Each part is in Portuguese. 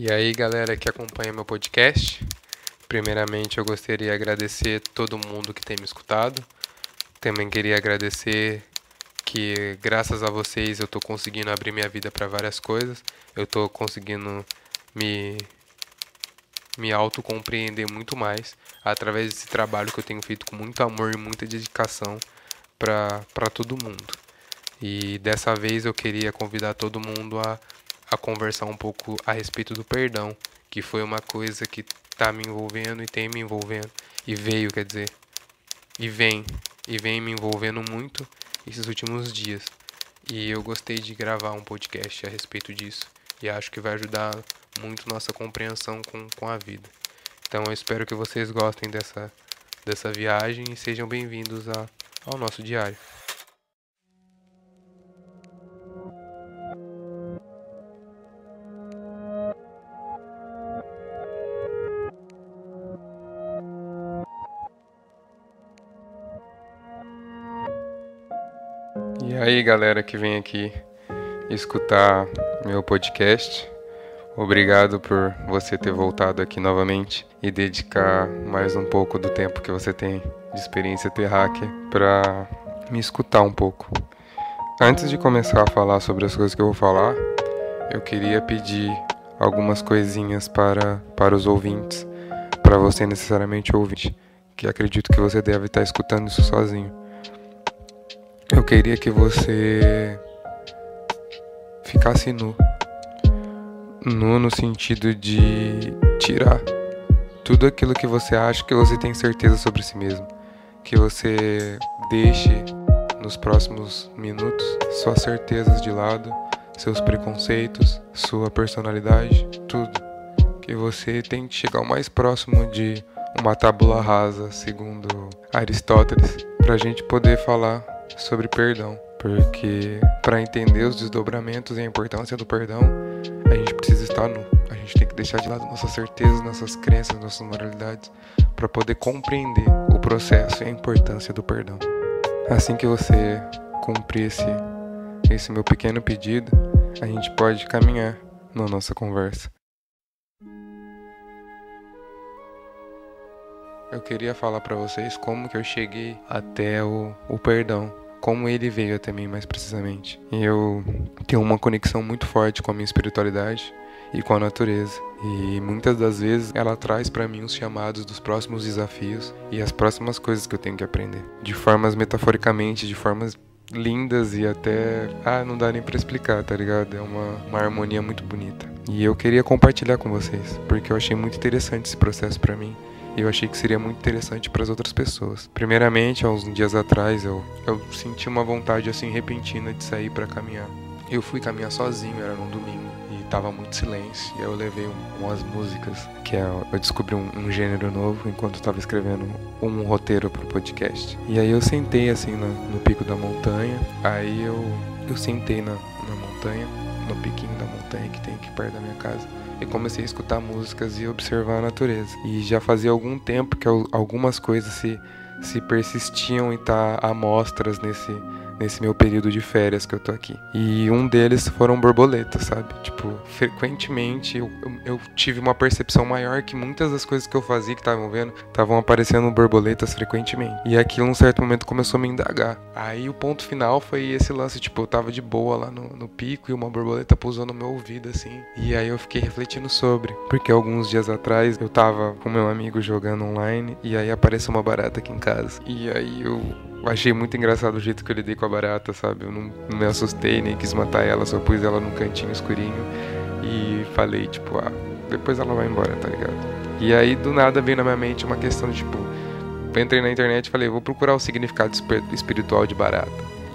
E aí, galera que acompanha meu podcast, primeiramente eu gostaria de agradecer todo mundo que tem me escutado. Também queria agradecer que graças a vocês eu estou conseguindo abrir minha vida para várias coisas. Eu estou conseguindo me me autocompreender muito mais através desse trabalho que eu tenho feito com muito amor e muita dedicação para todo mundo. E dessa vez eu queria convidar todo mundo a, a conversar um pouco a respeito do perdão, que foi uma coisa que está me envolvendo e tem me envolvendo, e veio, quer dizer, e vem, e vem me envolvendo muito esses últimos dias. E eu gostei de gravar um podcast a respeito disso, e acho que vai ajudar muito nossa compreensão com, com a vida. Então eu espero que vocês gostem dessa, dessa viagem e sejam bem-vindos ao nosso diário. E aí, galera que vem aqui escutar meu podcast. Obrigado por você ter voltado aqui novamente e dedicar mais um pouco do tempo que você tem de experiência terráquea para me escutar um pouco. Antes de começar a falar sobre as coisas que eu vou falar, eu queria pedir algumas coisinhas para, para os ouvintes, para você necessariamente ouvir, que acredito que você deve estar escutando isso sozinho. Eu queria que você ficasse nu nu no sentido de tirar tudo aquilo que você acha que você tem certeza sobre si mesmo. Que você deixe nos próximos minutos suas certezas de lado, seus preconceitos, sua personalidade, tudo. Que você tente chegar o mais próximo de uma tábula rasa, segundo Aristóteles, para a gente poder falar sobre perdão. Porque para entender os desdobramentos e a importância do perdão, a gente precisa estar nu. A gente tem que deixar de lado nossas certezas, nossas crenças, nossas moralidades, para poder compreender o processo e a importância do perdão. Assim que você cumprir esse, esse meu pequeno pedido, a gente pode caminhar na nossa conversa. Eu queria falar para vocês como que eu cheguei até o, o perdão como ele veio até mim mais precisamente. Eu tenho uma conexão muito forte com a minha espiritualidade e com a natureza. E muitas das vezes ela traz para mim os chamados dos próximos desafios e as próximas coisas que eu tenho que aprender. De formas metaforicamente, de formas lindas e até. Ah, não dá nem para explicar, tá ligado? É uma, uma harmonia muito bonita. E eu queria compartilhar com vocês, porque eu achei muito interessante esse processo para mim eu achei que seria muito interessante para as outras pessoas. Primeiramente, há uns dias atrás, eu, eu senti uma vontade assim repentina de sair para caminhar. Eu fui caminhar sozinho, era num domingo e tava muito silêncio. E eu levei um, umas músicas, que é, eu descobri um, um gênero novo enquanto eu tava escrevendo um roteiro pro podcast. E aí eu sentei assim no, no pico da montanha, aí eu, eu sentei na, na montanha, no piquinho da montanha que tem aqui perto da minha casa e comecei a escutar músicas e observar a natureza. E já fazia algum tempo que algumas coisas se, se persistiam em estar tá amostras nesse, nesse meu período de férias que eu tô aqui. E um deles foram borboletas, sabe? Tipo, frequentemente eu, eu, eu tive uma percepção maior que muitas das coisas que eu fazia que estavam vendo estavam aparecendo borboletas frequentemente. E aquilo, num certo momento, começou a me indagar. Aí o ponto final foi esse lance, tipo, eu tava de boa lá no, no pico e uma borboleta pousou no meu ouvido, assim. E aí eu fiquei refletindo sobre. Porque alguns dias atrás eu tava com meu amigo jogando online e aí apareceu uma barata aqui em casa. E aí eu achei muito engraçado o jeito que eu lidei com a barata, sabe? Eu não, não me assustei, nem quis matar ela, só pus ela num cantinho escurinho e falei, tipo, ah, depois ela vai embora, tá ligado? E aí do nada veio na minha mente uma questão de, tipo, eu entrei na internet e falei, vou procurar o significado espiritual de barata.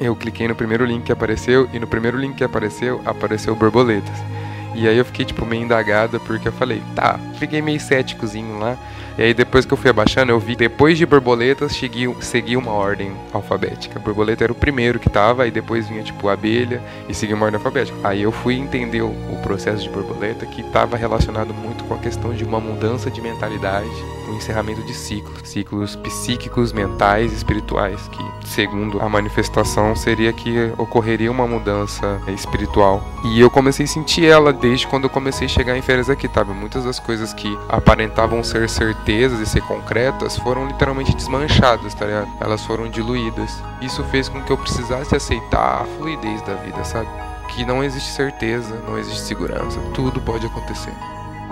Eu cliquei no primeiro link que apareceu e no primeiro link que apareceu, apareceu borboletas. E aí eu fiquei, tipo, meio indagada porque eu falei, tá, fiquei meio céticozinho lá. E aí depois que eu fui abaixando, eu vi depois de borboletas segui, segui uma ordem alfabética. A borboleta era o primeiro que tava, aí depois vinha tipo abelha e seguia uma ordem alfabética. Aí eu fui entender o, o processo de borboleta que estava relacionado muito com a questão de uma mudança de mentalidade, um encerramento de ciclos, ciclos psíquicos, mentais, espirituais, que segundo a manifestação seria que ocorreria uma mudança espiritual. E eu comecei a sentir ela desde quando eu comecei a chegar em férias aqui, sabe? Muitas das coisas que aparentavam ser certezas e ser concretas foram literalmente desmanchadas, tá ligado? Elas foram diluídas. Isso fez com que eu precisasse aceitar a fluidez da vida, sabe? Que não existe certeza, não existe segurança, tudo pode acontecer.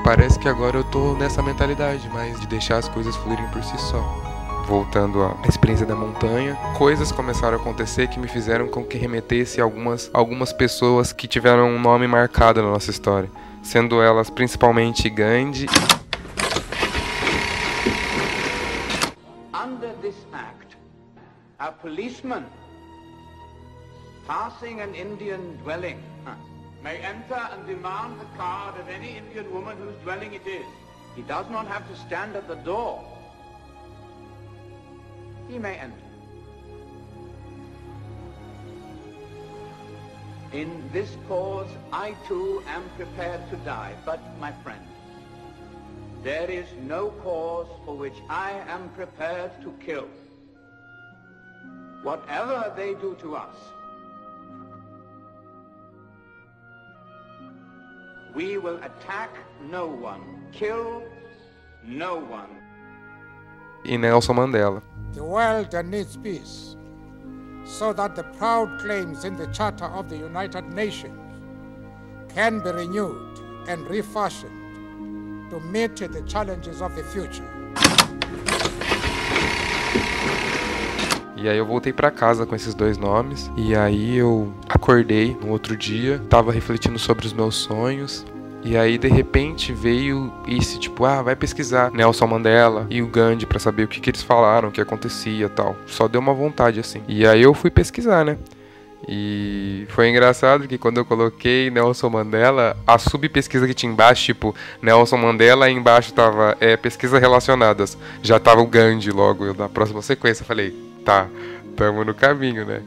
Parece que agora eu tô nessa mentalidade, mas de deixar as coisas fluírem por si só voltando à experiência da montanha, coisas começaram a acontecer que me fizeram com que remetesse algumas, algumas pessoas que tiveram um nome marcado na nossa história, sendo elas principalmente Gandhi. Under this act, a policeman passing an Indian dwelling may enter and demand the card of any Indian woman whose dwelling it is. He does not have to stand at the door he may enter. In this cause, I too am prepared to die, but, my friend, there is no cause for which I am prepared to kill. Whatever they do to us, we will attack no one, kill no one. E Nelson Mandela. The world needs peace so that the proud claims in the Charter of the United Nations can be renewed and refashioned to meet the challenges of the future. E aí eu voltei para casa com esses dois nomes. E aí eu acordei no outro dia, tava refletindo sobre os meus sonhos, e aí, de repente, veio esse tipo, ah, vai pesquisar Nelson Mandela e o Gandhi para saber o que, que eles falaram, o que acontecia tal. Só deu uma vontade assim. E aí eu fui pesquisar, né? E foi engraçado que quando eu coloquei Nelson Mandela, a subpesquisa que tinha embaixo, tipo, Nelson Mandela, e embaixo tava é, pesquisas relacionadas. Já tava o Gandhi logo, eu na próxima sequência falei, tá, tamo no caminho, né?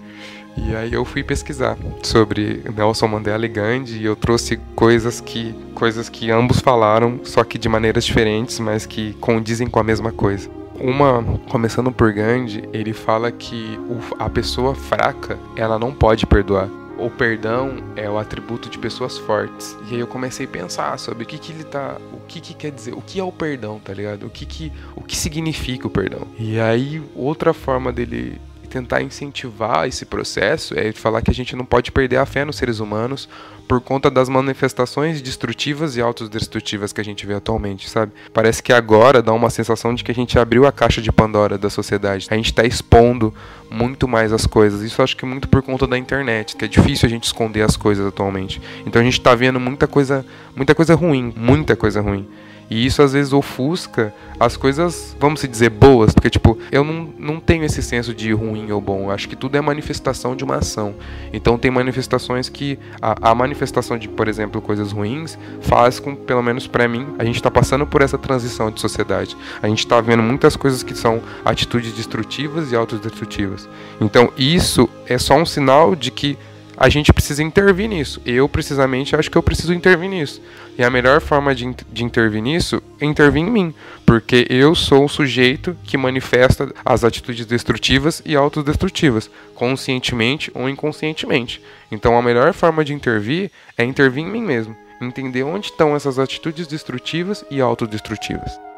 E aí eu fui pesquisar sobre Nelson Mandela e Gandhi e eu trouxe coisas que coisas que ambos falaram, só que de maneiras diferentes, mas que condizem com a mesma coisa. Uma, começando por Gandhi, ele fala que a pessoa fraca, ela não pode perdoar. O perdão é o atributo de pessoas fortes. E aí eu comecei a pensar sobre o que que ele tá, o que que quer dizer, o que é o perdão, tá ligado? O que que, o que significa o perdão? E aí outra forma dele tentar incentivar esse processo é falar que a gente não pode perder a fé nos seres humanos por conta das manifestações destrutivas e autodestrutivas que a gente vê atualmente, sabe? Parece que agora dá uma sensação de que a gente abriu a caixa de Pandora da sociedade. A gente está expondo muito mais as coisas. Isso acho que muito por conta da internet, que é difícil a gente esconder as coisas atualmente. Então a gente está vendo muita coisa, muita coisa ruim, muita coisa ruim. E isso às vezes ofusca as coisas, vamos dizer, boas, porque tipo, eu não, não tenho esse senso de ruim ou bom. Eu acho que tudo é manifestação de uma ação. Então tem manifestações que a, a manifestação de, por exemplo, coisas ruins faz com, pelo menos para mim, a gente está passando por essa transição de sociedade. A gente está vendo muitas coisas que são atitudes destrutivas e autodestrutivas. Então isso é só um sinal de que a gente precisa intervir nisso. Eu, precisamente, acho que eu preciso intervir nisso. E a melhor forma de, de intervir nisso é intervir em mim, porque eu sou o sujeito que manifesta as atitudes destrutivas e autodestrutivas, conscientemente ou inconscientemente. Então, a melhor forma de intervir é intervir em mim mesmo, entender onde estão essas atitudes destrutivas e autodestrutivas.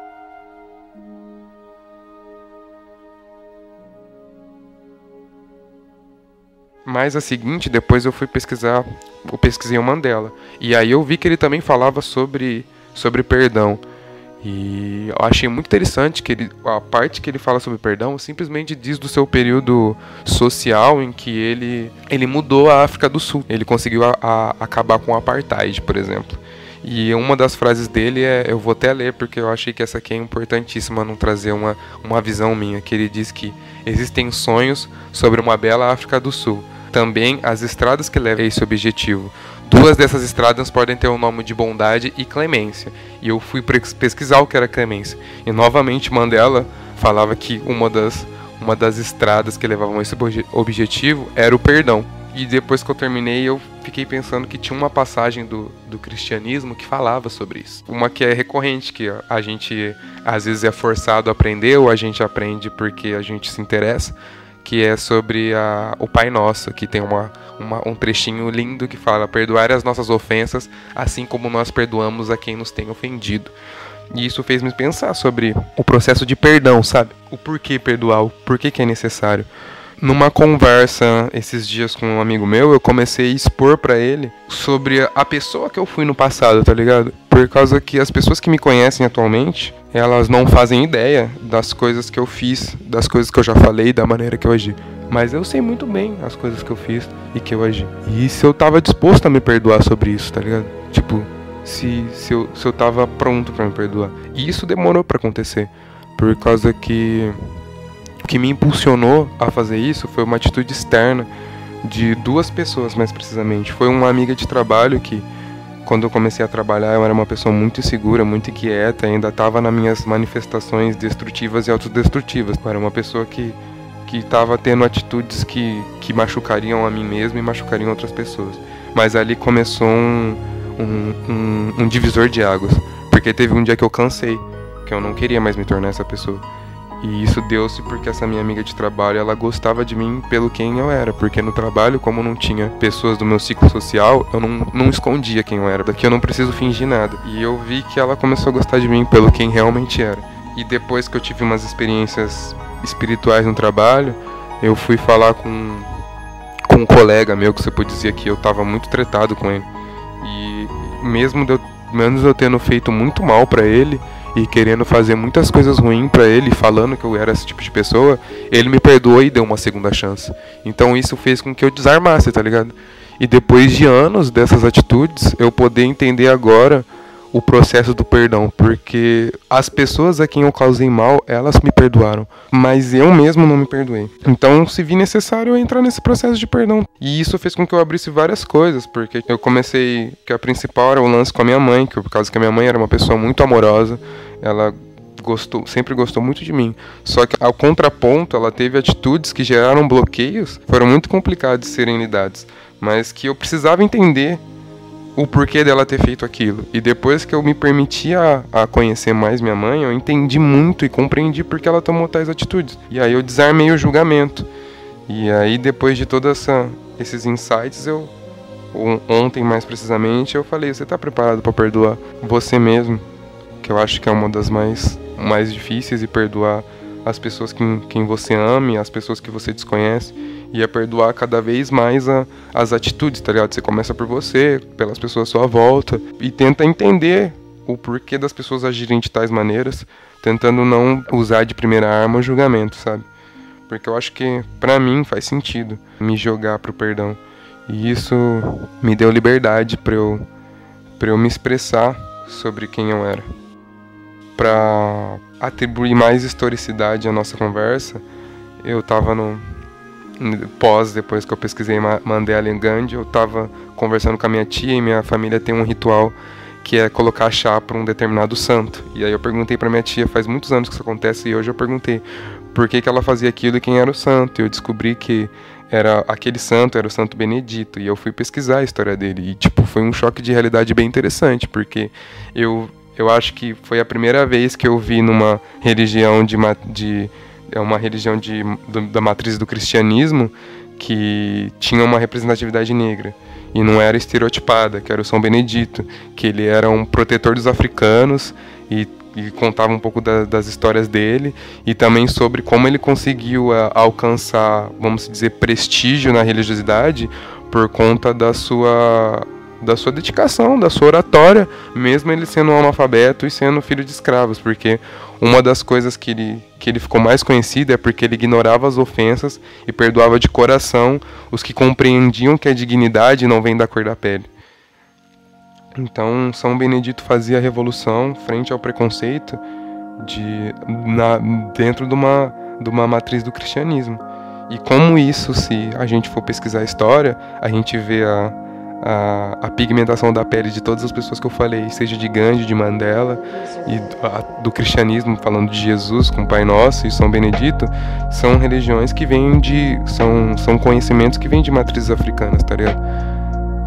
Mas a seguinte, depois eu fui pesquisar, eu pesquisei o Mandela. E aí eu vi que ele também falava sobre, sobre perdão. E eu achei muito interessante que ele, a parte que ele fala sobre perdão simplesmente diz do seu período social em que ele, ele mudou a África do Sul. Ele conseguiu a, a, acabar com o apartheid, por exemplo. E uma das frases dele é, eu vou até ler porque eu achei que essa aqui é importantíssima não trazer uma, uma visão minha, que ele diz que existem sonhos sobre uma bela África do Sul também as estradas que levam a esse objetivo. Duas dessas estradas podem ter o nome de bondade e clemência. E eu fui pesquisar o que era clemência. E novamente Mandela falava que uma das, uma das estradas que levavam a esse objetivo era o perdão. E depois que eu terminei, eu fiquei pensando que tinha uma passagem do, do cristianismo que falava sobre isso. Uma que é recorrente, que a gente às vezes é forçado a aprender, ou a gente aprende porque a gente se interessa, que é sobre a, o Pai Nosso, que tem uma, uma, um trechinho lindo que fala: perdoar as nossas ofensas, assim como nós perdoamos a quem nos tem ofendido. E isso fez me pensar sobre o processo de perdão, sabe? O porquê perdoar, o porquê que é necessário. Numa conversa esses dias com um amigo meu, eu comecei a expor para ele sobre a pessoa que eu fui no passado, tá ligado? Por causa que as pessoas que me conhecem atualmente, elas não fazem ideia das coisas que eu fiz, das coisas que eu já falei, da maneira que eu agi. Mas eu sei muito bem as coisas que eu fiz e que eu agi. E se eu tava disposto a me perdoar sobre isso, tá ligado? Tipo, se, se, eu, se eu tava pronto para me perdoar. E isso demorou para acontecer. Por causa que que me impulsionou a fazer isso foi uma atitude externa de duas pessoas, mais precisamente. Foi uma amiga de trabalho que, quando eu comecei a trabalhar, eu era uma pessoa muito insegura, muito inquieta, ainda estava nas minhas manifestações destrutivas e autodestrutivas. Eu era uma pessoa que que estava tendo atitudes que, que machucariam a mim mesmo e machucariam outras pessoas. Mas ali começou um, um, um, um divisor de águas, porque teve um dia que eu cansei, que eu não queria mais me tornar essa pessoa. E isso deu-se porque essa minha amiga de trabalho, ela gostava de mim pelo quem eu era, porque no trabalho, como não tinha pessoas do meu ciclo social, eu não, não escondia quem eu era, daqui eu não preciso fingir nada. E eu vi que ela começou a gostar de mim pelo quem realmente era. E depois que eu tive umas experiências espirituais no trabalho, eu fui falar com, com um colega meu que você pode dizer que eu estava muito tretado com ele. E mesmo eu, menos eu tendo feito muito mal para ele, e querendo fazer muitas coisas ruins para ele, falando que eu era esse tipo de pessoa, ele me perdoou e deu uma segunda chance. Então isso fez com que eu desarmasse, tá ligado? E depois de anos dessas atitudes, eu poder entender agora o processo do perdão, porque as pessoas a quem eu causei mal, elas me perdoaram, mas eu mesmo não me perdoei. Então, se vi necessário entrar nesse processo de perdão. E isso fez com que eu abrisse várias coisas, porque eu comecei que a principal era o lance com a minha mãe, que por causa que a minha mãe era uma pessoa muito amorosa, ela gostou, sempre gostou muito de mim. Só que ao contraponto, ela teve atitudes que geraram bloqueios, foram muito complicados de serem lidados, mas que eu precisava entender o porquê dela ter feito aquilo. E depois que eu me permiti a, a, conhecer mais minha mãe, eu entendi muito e compreendi porque ela tomou tais atitudes. E aí eu desarmei o julgamento. E aí depois de todos esses insights, eu ontem mais precisamente, eu falei, você está preparado para perdoar você mesmo? Que eu acho que é uma das mais mais difíceis e perdoar as pessoas que quem você ame, as pessoas que você desconhece e a perdoar cada vez mais a, as atitudes, tá ligado? Você começa por você, pelas pessoas à sua volta e tenta entender o porquê das pessoas agirem de tais maneiras, tentando não usar de primeira arma o julgamento, sabe? Porque eu acho que para mim faz sentido me jogar pro perdão. E isso me deu liberdade para eu para eu me expressar sobre quem eu era. Para atribuir mais historicidade à nossa conversa, eu tava no pós, depois que eu pesquisei Mandela e Gandhi, eu estava conversando com a minha tia e minha família tem um ritual que é colocar chá para um determinado santo. E aí eu perguntei para minha tia, faz muitos anos que isso acontece, e hoje eu perguntei por que, que ela fazia aquilo e quem era o santo. E eu descobri que era aquele santo era o Santo Benedito e eu fui pesquisar a história dele e tipo foi um choque de realidade bem interessante porque eu eu acho que foi a primeira vez que eu vi numa religião de, de é uma religião de, do, da matriz do cristianismo que tinha uma representatividade negra e não era estereotipada, que era o São Benedito, que ele era um protetor dos africanos e, e contava um pouco da, das histórias dele e também sobre como ele conseguiu a, alcançar, vamos dizer, prestígio na religiosidade por conta da sua da sua dedicação, da sua oratória, mesmo ele sendo um analfabeto e sendo filho de escravos, porque uma das coisas que ele, que ele ficou mais conhecido é porque ele ignorava as ofensas e perdoava de coração os que compreendiam que a dignidade não vem da cor da pele. Então, São Benedito fazia a revolução frente ao preconceito de, na, dentro de uma, de uma matriz do cristianismo. E como isso, se a gente for pesquisar a história, a gente vê a, a, a, pigmentação da pele de todas as pessoas que eu falei, seja de Gandhi, de Mandela e do, do cristianismo, falando de Jesus com o Pai Nosso e São Benedito, são religiões que vêm de. são, são conhecimentos que vêm de matrizes africanas, tá ligado?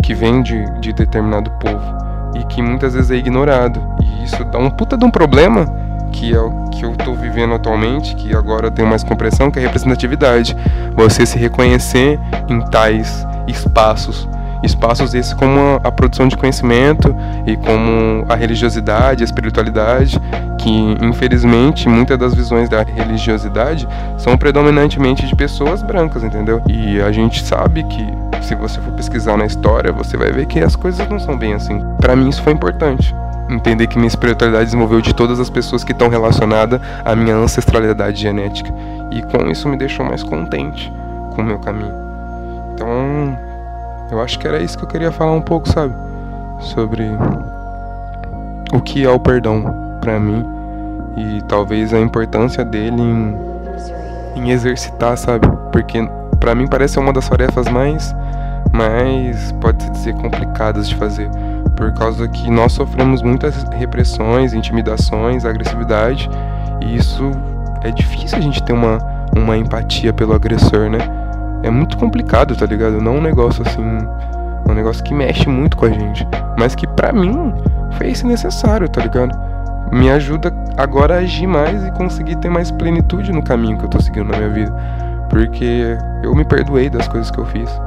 Que vêm de, de determinado povo e que muitas vezes é ignorado. E isso dá um puta de um problema que é o que eu estou vivendo atualmente, que agora eu tenho mais compreensão, que é a representatividade. Você se reconhecer em tais espaços. Espaços esses como a produção de conhecimento e como a religiosidade, a espiritualidade, que infelizmente muitas das visões da religiosidade são predominantemente de pessoas brancas, entendeu? E a gente sabe que se você for pesquisar na história, você vai ver que as coisas não são bem assim. Para mim isso foi importante entender que minha espiritualidade desenvolveu de todas as pessoas que estão relacionadas à minha ancestralidade genética. E com isso me deixou mais contente com o meu caminho. Então, eu acho que era isso que eu queria falar um pouco, sabe? Sobre o que é o perdão para mim e talvez a importância dele em, em exercitar, sabe? Porque para mim parece uma das tarefas mais mais pode-se dizer complicadas de fazer por causa que nós sofremos muitas repressões, intimidações, agressividade, e isso é difícil a gente ter uma, uma empatia pelo agressor, né? É muito complicado, tá ligado? Não um negócio assim, um negócio que mexe muito com a gente, mas que para mim fez necessário, tá ligado? Me ajuda agora a agir mais e conseguir ter mais plenitude no caminho que eu tô seguindo na minha vida, porque eu me perdoei das coisas que eu fiz.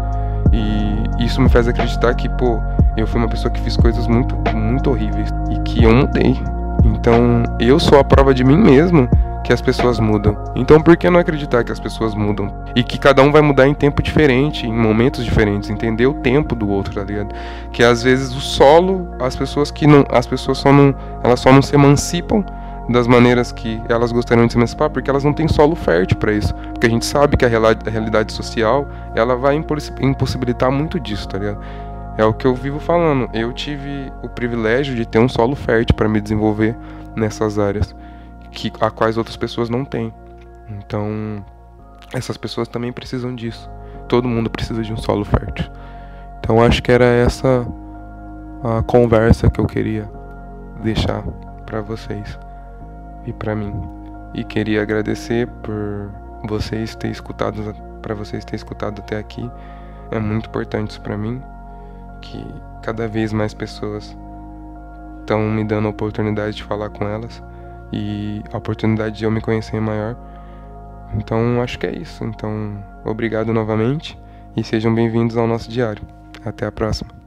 E isso me faz acreditar que, pô, eu fui uma pessoa que fiz coisas muito, muito horríveis e que eu mudei. Então, eu sou a prova de mim mesmo que as pessoas mudam. Então, por que não acreditar que as pessoas mudam? E que cada um vai mudar em tempo diferente, em momentos diferentes, entender o tempo do outro, tá ligado? Que às vezes o solo, as pessoas que não, as pessoas só não, elas só não se emancipam das maneiras que elas gostariam de se emancipar, porque elas não têm solo fértil para isso. Porque a gente sabe que a realidade social, ela vai impossibilitar muito disso, tá ligado? É o que eu vivo falando. Eu tive o privilégio de ter um solo fértil para me desenvolver nessas áreas que a quais outras pessoas não têm. Então, essas pessoas também precisam disso. Todo mundo precisa de um solo fértil. Então, acho que era essa a conversa que eu queria deixar para vocês e para mim. E queria agradecer por vocês terem escutado, para vocês terem escutado até aqui. É muito importante isso para mim que cada vez mais pessoas estão me dando a oportunidade de falar com elas e a oportunidade de eu me conhecer é maior. Então acho que é isso. Então, obrigado novamente e sejam bem-vindos ao nosso diário. Até a próxima.